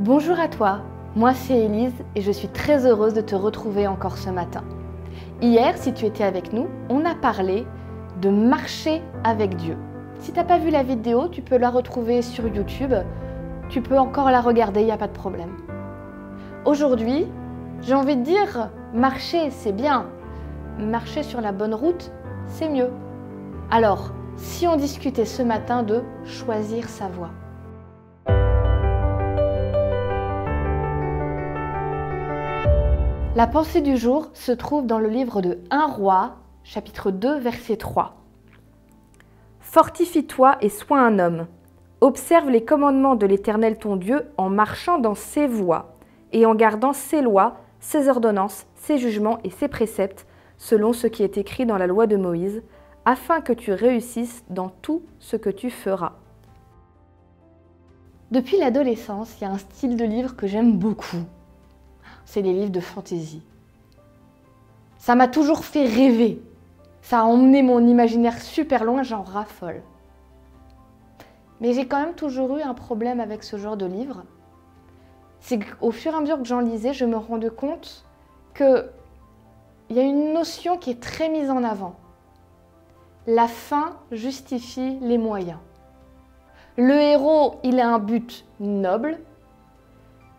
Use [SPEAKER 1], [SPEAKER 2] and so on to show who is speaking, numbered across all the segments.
[SPEAKER 1] Bonjour à toi, moi c'est Élise et je suis très heureuse de te retrouver encore ce matin. Hier, si tu étais avec nous, on a parlé de marcher avec Dieu. Si tu n'as pas vu la vidéo, tu peux la retrouver sur YouTube. Tu peux encore la regarder, il n'y a pas de problème. Aujourd'hui, j'ai envie de dire, marcher c'est bien. Marcher sur la bonne route, c'est mieux. Alors, si on discutait ce matin de choisir sa voie? La pensée du jour se trouve dans le livre de 1 roi, chapitre 2, verset 3. Fortifie-toi et sois un homme. Observe les commandements de l'Éternel ton Dieu en marchant dans ses voies et en gardant ses lois, ses ordonnances, ses jugements et ses préceptes, selon ce qui est écrit dans la loi de Moïse, afin que tu réussisses dans tout ce que tu feras. Depuis l'adolescence, il y a un style de livre que j'aime beaucoup c'est les livres de fantaisie. Ça m'a toujours fait rêver. Ça a emmené mon imaginaire super loin, j'en raffole. Mais j'ai quand même toujours eu un problème avec ce genre de livre. C'est qu'au fur et à mesure que j'en lisais, je me rendais compte qu'il y a une notion qui est très mise en avant. La fin justifie les moyens. Le héros, il a un but noble,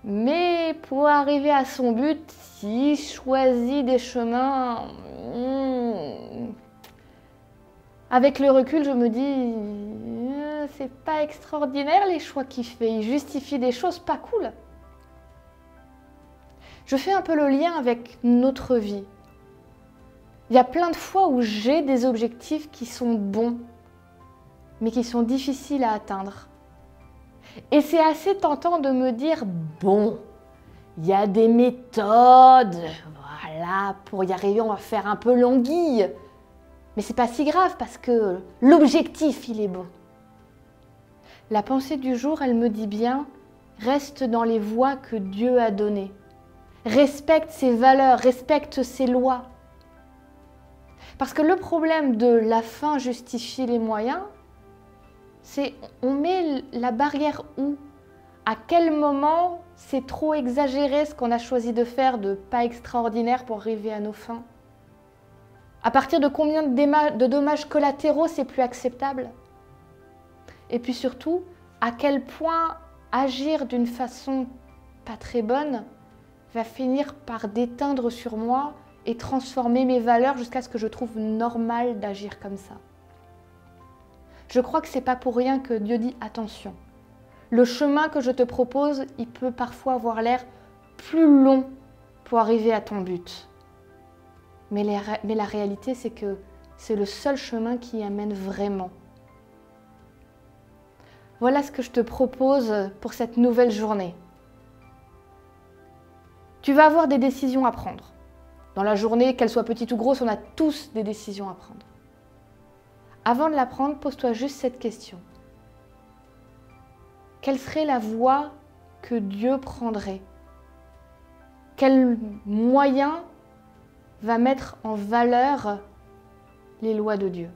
[SPEAKER 1] mais pour arriver à son but, il choisit des chemins... Hmm, avec le recul, je me dis, euh, c'est pas extraordinaire les choix qu'il fait. Il justifie des choses pas cool. Je fais un peu le lien avec notre vie. Il y a plein de fois où j'ai des objectifs qui sont bons, mais qui sont difficiles à atteindre. Et c'est assez tentant de me dire, bon, il y a des méthodes, voilà, pour y arriver, on va faire un peu longuille. Mais c'est pas si grave parce que l'objectif, il est bon. La pensée du jour, elle me dit bien, reste dans les voies que Dieu a données. Respecte ses valeurs, respecte ses lois. Parce que le problème de la fin justifie les moyens, on met la barrière où? À quel moment c'est trop exagéré ce qu'on a choisi de faire de pas extraordinaire pour arriver à nos fins? À partir de combien de dommages collatéraux c'est plus acceptable? Et puis surtout, à quel point agir d'une façon pas très bonne va finir par déteindre sur moi et transformer mes valeurs jusqu'à ce que je trouve normal d'agir comme ça? Je crois que c'est pas pour rien que Dieu dit attention. Le chemin que je te propose, il peut parfois avoir l'air plus long pour arriver à ton but. Mais, mais la réalité, c'est que c'est le seul chemin qui y amène vraiment. Voilà ce que je te propose pour cette nouvelle journée. Tu vas avoir des décisions à prendre. Dans la journée, qu'elles soient petites ou grosses, on a tous des décisions à prendre. Avant de l'apprendre, pose-toi juste cette question. Quelle serait la voie que Dieu prendrait? Quel moyen va mettre en valeur les lois de Dieu?